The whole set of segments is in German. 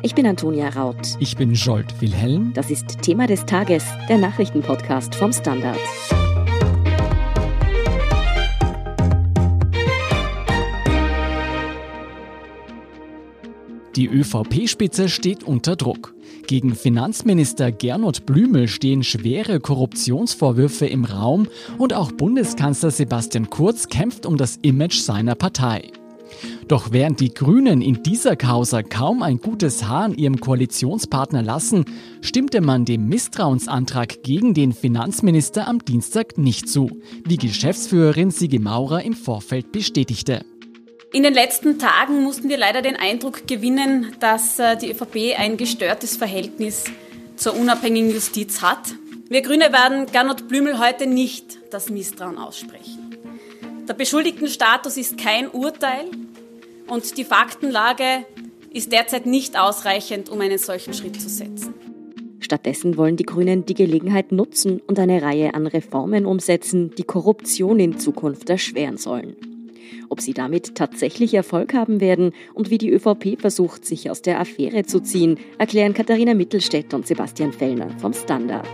Ich bin Antonia Raut. Ich bin Jolt Wilhelm. Das ist Thema des Tages, der Nachrichtenpodcast vom Standard. Die ÖVP-Spitze steht unter Druck. Gegen Finanzminister Gernot Blümel stehen schwere Korruptionsvorwürfe im Raum und auch Bundeskanzler Sebastian Kurz kämpft um das Image seiner Partei. Doch während die Grünen in dieser Causa kaum ein gutes Haar an ihrem Koalitionspartner lassen, stimmte man dem Misstrauensantrag gegen den Finanzminister am Dienstag nicht zu, wie Geschäftsführerin Sigi Maurer im Vorfeld bestätigte. In den letzten Tagen mussten wir leider den Eindruck gewinnen, dass äh, die ÖVP ein gestörtes Verhältnis zur unabhängigen Justiz hat. Wir Grüne werden Gernot Blümel heute nicht das Misstrauen aussprechen. Der Beschuldigtenstatus ist kein Urteil und die Faktenlage ist derzeit nicht ausreichend, um einen solchen Schritt zu setzen. Stattdessen wollen die Grünen die Gelegenheit nutzen und eine Reihe an Reformen umsetzen, die Korruption in Zukunft erschweren sollen. Ob sie damit tatsächlich Erfolg haben werden und wie die ÖVP versucht, sich aus der Affäre zu ziehen, erklären Katharina Mittelstädt und Sebastian Fellner vom Standard.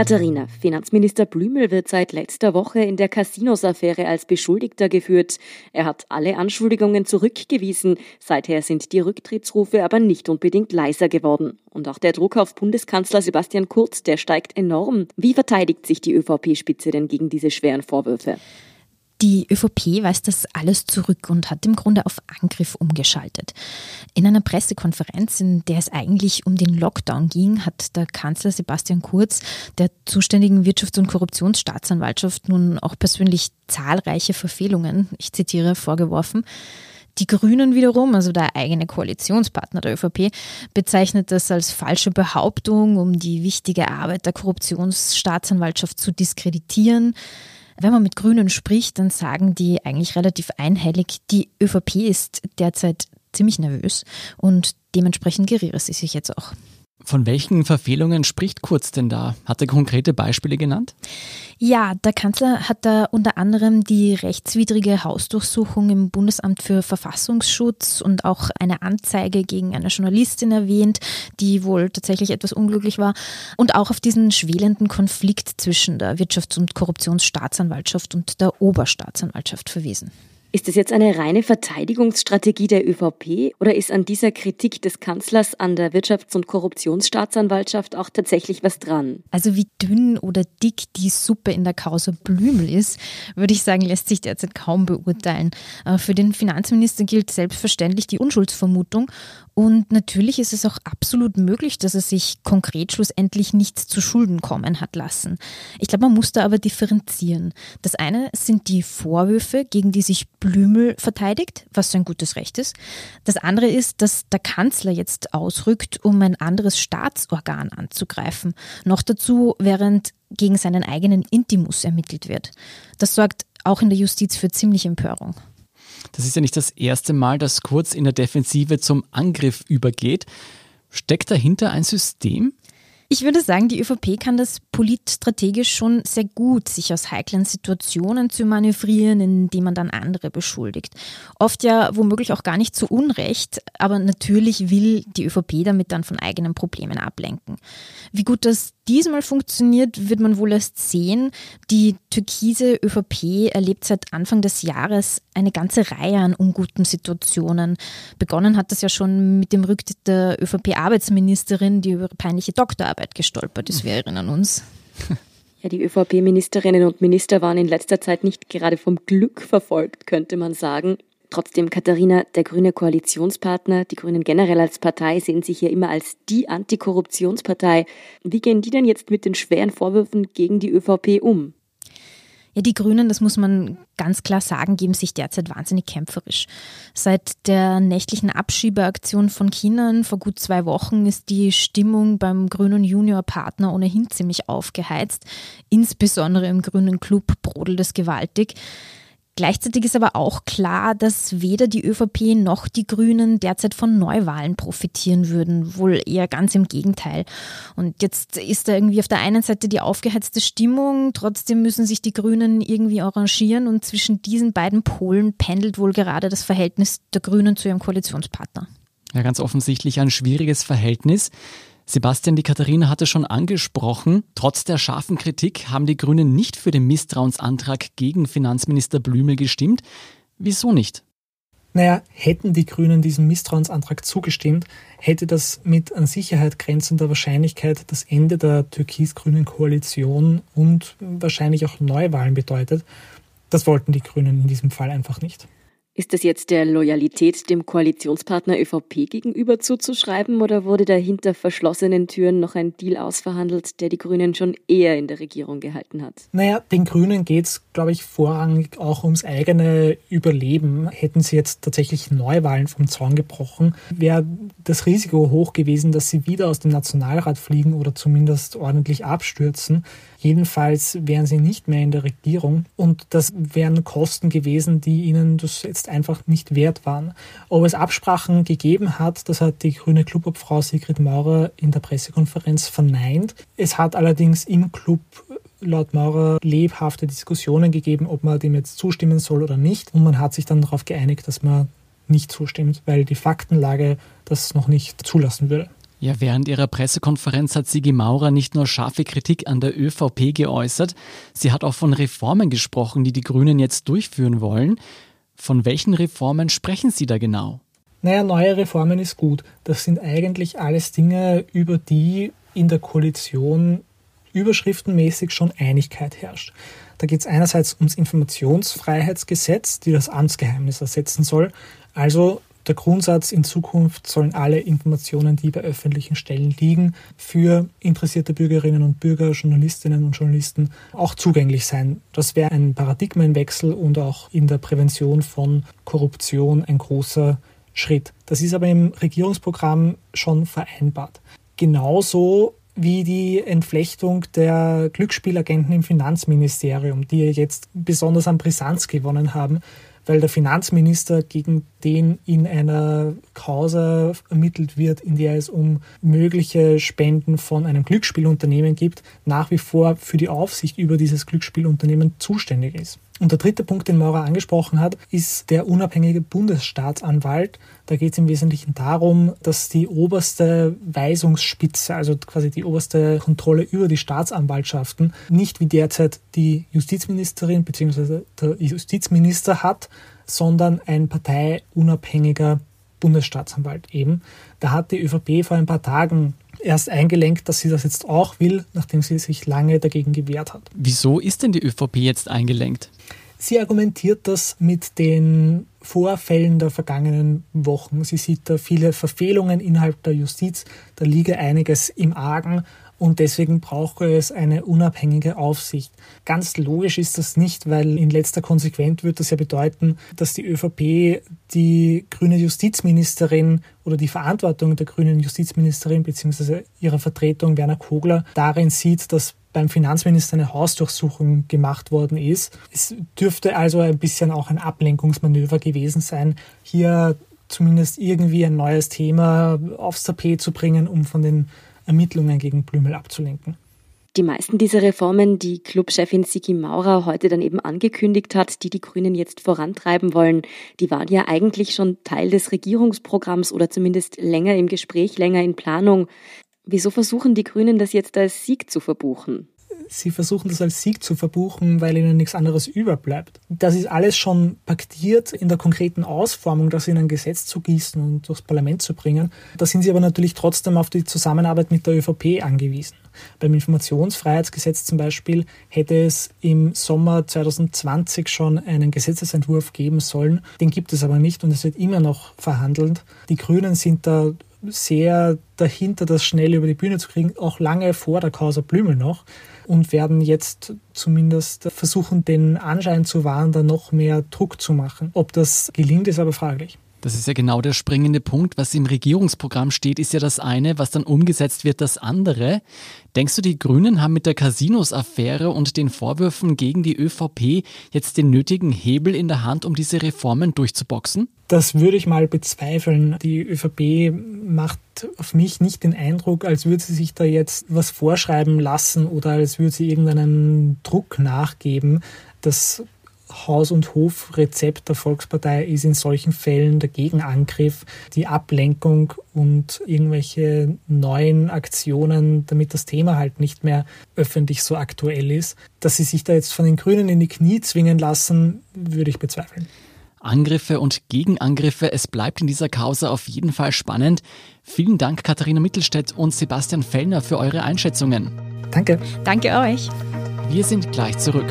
Katharina, Finanzminister Blümel wird seit letzter Woche in der Casinos-Affäre als Beschuldigter geführt. Er hat alle Anschuldigungen zurückgewiesen. Seither sind die Rücktrittsrufe aber nicht unbedingt leiser geworden. Und auch der Druck auf Bundeskanzler Sebastian Kurz, der steigt enorm. Wie verteidigt sich die ÖVP-Spitze denn gegen diese schweren Vorwürfe? Die ÖVP weist das alles zurück und hat im Grunde auf Angriff umgeschaltet. In einer Pressekonferenz, in der es eigentlich um den Lockdown ging, hat der Kanzler Sebastian Kurz der zuständigen Wirtschafts- und Korruptionsstaatsanwaltschaft nun auch persönlich zahlreiche Verfehlungen, ich zitiere, vorgeworfen. Die Grünen wiederum, also der eigene Koalitionspartner der ÖVP, bezeichnet das als falsche Behauptung, um die wichtige Arbeit der Korruptionsstaatsanwaltschaft zu diskreditieren. Wenn man mit Grünen spricht, dann sagen die eigentlich relativ einhellig, die ÖVP ist derzeit ziemlich nervös und dementsprechend geriere sie sich jetzt auch. Von welchen Verfehlungen spricht Kurz denn da? Hat er konkrete Beispiele genannt? Ja, der Kanzler hat da unter anderem die rechtswidrige Hausdurchsuchung im Bundesamt für Verfassungsschutz und auch eine Anzeige gegen eine Journalistin erwähnt, die wohl tatsächlich etwas unglücklich war und auch auf diesen schwelenden Konflikt zwischen der Wirtschafts- und Korruptionsstaatsanwaltschaft und der Oberstaatsanwaltschaft verwiesen. Ist es jetzt eine reine Verteidigungsstrategie der ÖVP oder ist an dieser Kritik des Kanzlers an der Wirtschafts- und Korruptionsstaatsanwaltschaft auch tatsächlich was dran? Also wie dünn oder dick die Suppe in der Causa Blümel ist, würde ich sagen, lässt sich derzeit kaum beurteilen. Äh, für den Finanzminister gilt selbstverständlich die Unschuldsvermutung und natürlich ist es auch absolut möglich, dass er sich konkret schlussendlich nichts zu Schulden kommen hat lassen. Ich glaube, man muss da aber differenzieren. Das eine sind die Vorwürfe, gegen die sich Blümel verteidigt, was sein gutes Recht ist. Das andere ist, dass der Kanzler jetzt ausrückt, um ein anderes Staatsorgan anzugreifen. Noch dazu, während gegen seinen eigenen Intimus ermittelt wird. Das sorgt auch in der Justiz für ziemliche Empörung. Das ist ja nicht das erste Mal, dass Kurz in der Defensive zum Angriff übergeht. Steckt dahinter ein System? Ich würde sagen, die ÖVP kann das politstrategisch schon sehr gut, sich aus heiklen Situationen zu manövrieren, indem man dann andere beschuldigt. Oft ja womöglich auch gar nicht zu Unrecht, aber natürlich will die ÖVP damit dann von eigenen Problemen ablenken. Wie gut das diesmal funktioniert, wird man wohl erst sehen. Die türkise ÖVP erlebt seit Anfang des Jahres eine ganze Reihe an unguten Situationen. Begonnen hat das ja schon mit dem Rücktritt der ÖVP-Arbeitsministerin, die über peinliche Doktorarbeit gestolpert ist. Wir erinnern uns. Ja, die ÖVP-Ministerinnen und Minister waren in letzter Zeit nicht gerade vom Glück verfolgt, könnte man sagen. Trotzdem, Katharina, der grüne Koalitionspartner, die Grünen generell als Partei sehen sich ja immer als die Antikorruptionspartei. Wie gehen die denn jetzt mit den schweren Vorwürfen gegen die ÖVP um? Ja, die Grünen, das muss man ganz klar sagen, geben sich derzeit wahnsinnig kämpferisch. Seit der nächtlichen Abschiebeaktion von Kindern vor gut zwei Wochen ist die Stimmung beim grünen Juniorpartner ohnehin ziemlich aufgeheizt. Insbesondere im grünen Club brodelt es gewaltig. Gleichzeitig ist aber auch klar, dass weder die ÖVP noch die Grünen derzeit von Neuwahlen profitieren würden. Wohl eher ganz im Gegenteil. Und jetzt ist da irgendwie auf der einen Seite die aufgeheizte Stimmung, trotzdem müssen sich die Grünen irgendwie arrangieren und zwischen diesen beiden Polen pendelt wohl gerade das Verhältnis der Grünen zu ihrem Koalitionspartner. Ja, ganz offensichtlich ein schwieriges Verhältnis. Sebastian, die Katharina hatte schon angesprochen, trotz der scharfen Kritik haben die Grünen nicht für den Misstrauensantrag gegen Finanzminister Blümel gestimmt. Wieso nicht? Naja, hätten die Grünen diesem Misstrauensantrag zugestimmt, hätte das mit an Sicherheit grenzender Wahrscheinlichkeit das Ende der türkis-grünen Koalition und wahrscheinlich auch Neuwahlen bedeutet. Das wollten die Grünen in diesem Fall einfach nicht. Ist das jetzt der Loyalität dem Koalitionspartner ÖVP gegenüber zuzuschreiben oder wurde da hinter verschlossenen Türen noch ein Deal ausverhandelt, der die Grünen schon eher in der Regierung gehalten hat? Naja, den Grünen geht es, glaube ich, vorrangig auch ums eigene Überleben. Hätten sie jetzt tatsächlich Neuwahlen vom Zaun gebrochen, wäre das Risiko hoch gewesen, dass sie wieder aus dem Nationalrat fliegen oder zumindest ordentlich abstürzen. Jedenfalls wären sie nicht mehr in der Regierung und das wären Kosten gewesen, die ihnen das jetzt einfach nicht wert waren. Ob es Absprachen gegeben hat, das hat die grüne Clubobfrau Sigrid Maurer in der Pressekonferenz verneint. Es hat allerdings im Club laut Maurer lebhafte Diskussionen gegeben, ob man dem jetzt zustimmen soll oder nicht. Und man hat sich dann darauf geeinigt, dass man nicht zustimmt, weil die Faktenlage das noch nicht zulassen würde. Ja, während ihrer Pressekonferenz hat Sigi Maurer nicht nur scharfe Kritik an der ÖVP geäußert, sie hat auch von Reformen gesprochen, die die Grünen jetzt durchführen wollen. Von welchen Reformen sprechen Sie da genau? Naja, neue Reformen ist gut. Das sind eigentlich alles Dinge, über die in der Koalition überschriftenmäßig schon Einigkeit herrscht. Da geht es einerseits ums Informationsfreiheitsgesetz, die das Amtsgeheimnis ersetzen soll. Also der Grundsatz, in Zukunft sollen alle Informationen, die bei öffentlichen Stellen liegen, für interessierte Bürgerinnen und Bürger, Journalistinnen und Journalisten auch zugänglich sein. Das wäre ein Paradigmenwechsel und auch in der Prävention von Korruption ein großer Schritt. Das ist aber im Regierungsprogramm schon vereinbart. Genauso wie die Entflechtung der Glücksspielagenten im Finanzministerium, die jetzt besonders an Brisanz gewonnen haben, weil der Finanzminister, gegen den in einer Causa ermittelt wird, in der es um mögliche Spenden von einem Glücksspielunternehmen gibt, nach wie vor für die Aufsicht über dieses Glücksspielunternehmen zuständig ist. Und der dritte Punkt, den Maurer angesprochen hat, ist der unabhängige Bundesstaatsanwalt. Da geht es im Wesentlichen darum, dass die oberste Weisungsspitze, also quasi die oberste Kontrolle über die Staatsanwaltschaften, nicht wie derzeit die Justizministerin bzw. der Justizminister hat, sondern ein parteiunabhängiger Bundesstaatsanwalt eben. Da hat die ÖVP vor ein paar Tagen erst eingelenkt, dass sie das jetzt auch will, nachdem sie sich lange dagegen gewehrt hat. Wieso ist denn die ÖVP jetzt eingelenkt? Sie argumentiert das mit den Vorfällen der vergangenen Wochen. Sie sieht da viele Verfehlungen innerhalb der Justiz, da liege einiges im Argen und deswegen brauche es eine unabhängige Aufsicht. Ganz logisch ist das nicht, weil in letzter Konsequenz wird das ja bedeuten, dass die ÖVP die grüne Justizministerin oder die Verantwortung der grünen Justizministerin bzw. ihrer Vertretung Werner Kogler darin sieht, dass beim Finanzminister eine Hausdurchsuchung gemacht worden ist. Es dürfte also ein bisschen auch ein Ablenkungsmanöver gewesen sein, hier zumindest irgendwie ein neues Thema aufs Tapet zu bringen, um von den Ermittlungen gegen Blümel abzulenken. Die meisten dieser Reformen, die Clubchefin Siki Maurer heute dann eben angekündigt hat, die die Grünen jetzt vorantreiben wollen, die waren ja eigentlich schon Teil des Regierungsprogramms oder zumindest länger im Gespräch, länger in Planung. Wieso versuchen die Grünen das jetzt als Sieg zu verbuchen? Sie versuchen das als Sieg zu verbuchen, weil ihnen nichts anderes überbleibt. Das ist alles schon paktiert in der konkreten Ausformung, das in ein Gesetz zu gießen und durchs Parlament zu bringen. Da sind sie aber natürlich trotzdem auf die Zusammenarbeit mit der ÖVP angewiesen. Beim Informationsfreiheitsgesetz zum Beispiel hätte es im Sommer 2020 schon einen Gesetzesentwurf geben sollen. Den gibt es aber nicht und es wird immer noch verhandelt. Die Grünen sind da sehr dahinter, das schnell über die Bühne zu kriegen, auch lange vor der Causa Blümel noch und werden jetzt zumindest versuchen, den Anschein zu wahren, da noch mehr Druck zu machen. Ob das gelingt, ist aber fraglich. Das ist ja genau der springende Punkt. Was im Regierungsprogramm steht, ist ja das eine, was dann umgesetzt wird, das andere. Denkst du, die Grünen haben mit der Casinos-Affäre und den Vorwürfen gegen die ÖVP jetzt den nötigen Hebel in der Hand, um diese Reformen durchzuboxen? Das würde ich mal bezweifeln. Die ÖVP macht auf mich nicht den Eindruck, als würde sie sich da jetzt was vorschreiben lassen oder als würde sie irgendeinen Druck nachgeben. Das Haus- und Hofrezept der Volkspartei ist in solchen Fällen der Gegenangriff, die Ablenkung und irgendwelche neuen Aktionen, damit das Thema halt nicht mehr öffentlich so aktuell ist. Dass sie sich da jetzt von den Grünen in die Knie zwingen lassen, würde ich bezweifeln. Angriffe und Gegenangriffe. Es bleibt in dieser Causa auf jeden Fall spannend. Vielen Dank, Katharina Mittelstädt und Sebastian Fellner, für eure Einschätzungen. Danke. Danke euch. Wir sind gleich zurück.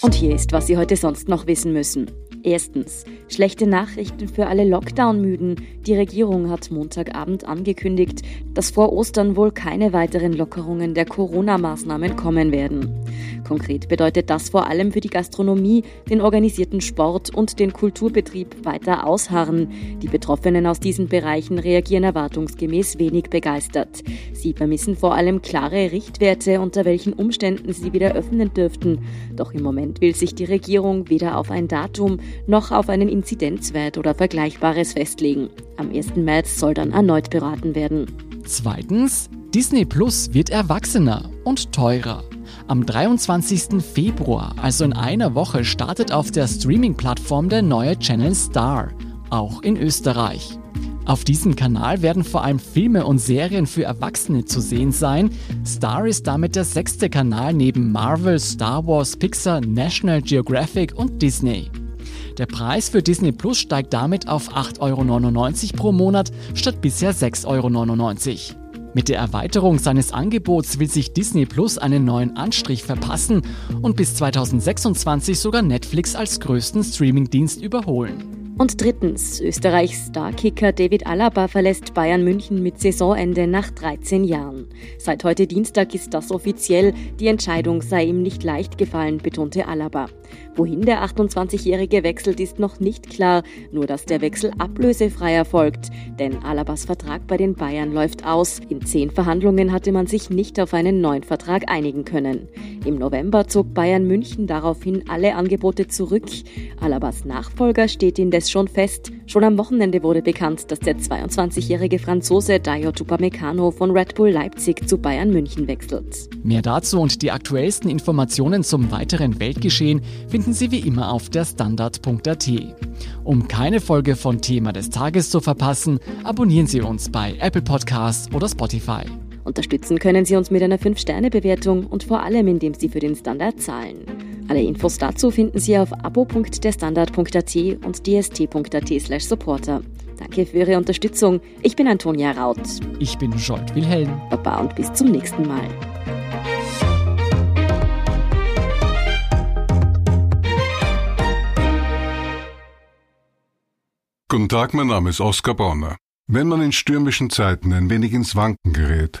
Und hier ist, was Sie heute sonst noch wissen müssen. Erstens. Schlechte Nachrichten für alle Lockdown-Müden. Die Regierung hat Montagabend angekündigt, dass vor Ostern wohl keine weiteren Lockerungen der Corona-Maßnahmen kommen werden. Konkret bedeutet das vor allem für die Gastronomie, den organisierten Sport und den Kulturbetrieb weiter ausharren. Die Betroffenen aus diesen Bereichen reagieren erwartungsgemäß wenig begeistert. Sie vermissen vor allem klare Richtwerte, unter welchen Umständen sie wieder öffnen dürften. Doch im Moment will sich die Regierung weder auf ein Datum noch auf einen Inzidenzwert oder Vergleichbares festlegen. Am 1. März soll dann erneut beraten werden. Zweitens, Disney Plus wird erwachsener und teurer. Am 23. Februar, also in einer Woche, startet auf der Streaming-Plattform der neue Channel Star, auch in Österreich. Auf diesem Kanal werden vor allem Filme und Serien für Erwachsene zu sehen sein. Star ist damit der sechste Kanal neben Marvel, Star Wars, Pixar, National Geographic und Disney. Der Preis für Disney Plus steigt damit auf 8,99 Euro pro Monat statt bisher 6,99 Euro. Mit der Erweiterung seines Angebots will sich Disney Plus einen neuen Anstrich verpassen und bis 2026 sogar Netflix als größten Streamingdienst überholen. Und drittens, Österreichs Starkicker David Alaba verlässt Bayern München mit Saisonende nach 13 Jahren. Seit heute Dienstag ist das offiziell. Die Entscheidung sei ihm nicht leicht gefallen, betonte Alaba. Wohin der 28-Jährige wechselt, ist noch nicht klar, nur dass der Wechsel ablösefrei erfolgt. Denn Alabas Vertrag bei den Bayern läuft aus. In zehn Verhandlungen hatte man sich nicht auf einen neuen Vertrag einigen können. Im November zog Bayern München daraufhin alle Angebote zurück. Alabas Nachfolger steht indes schon fest. Schon am Wochenende wurde bekannt, dass der 22-jährige Franzose Dayo Upamecano von Red Bull Leipzig zu Bayern München wechselt. Mehr dazu und die aktuellsten Informationen zum weiteren Weltgeschehen finden Sie wie immer auf der Standard.at. Um keine Folge von Thema des Tages zu verpassen, abonnieren Sie uns bei Apple Podcasts oder Spotify. Unterstützen können Sie uns mit einer 5-Sterne-Bewertung und vor allem, indem Sie für den Standard zahlen. Alle Infos dazu finden Sie auf abo.derstandard.at und dst.at slash supporter. Danke für Ihre Unterstützung. Ich bin Antonia Raut. Ich bin Scholt Wilhelm. Baba und bis zum nächsten Mal. Guten Tag, mein Name ist Oskar Bonner. Wenn man in stürmischen Zeiten ein wenig ins Wanken gerät,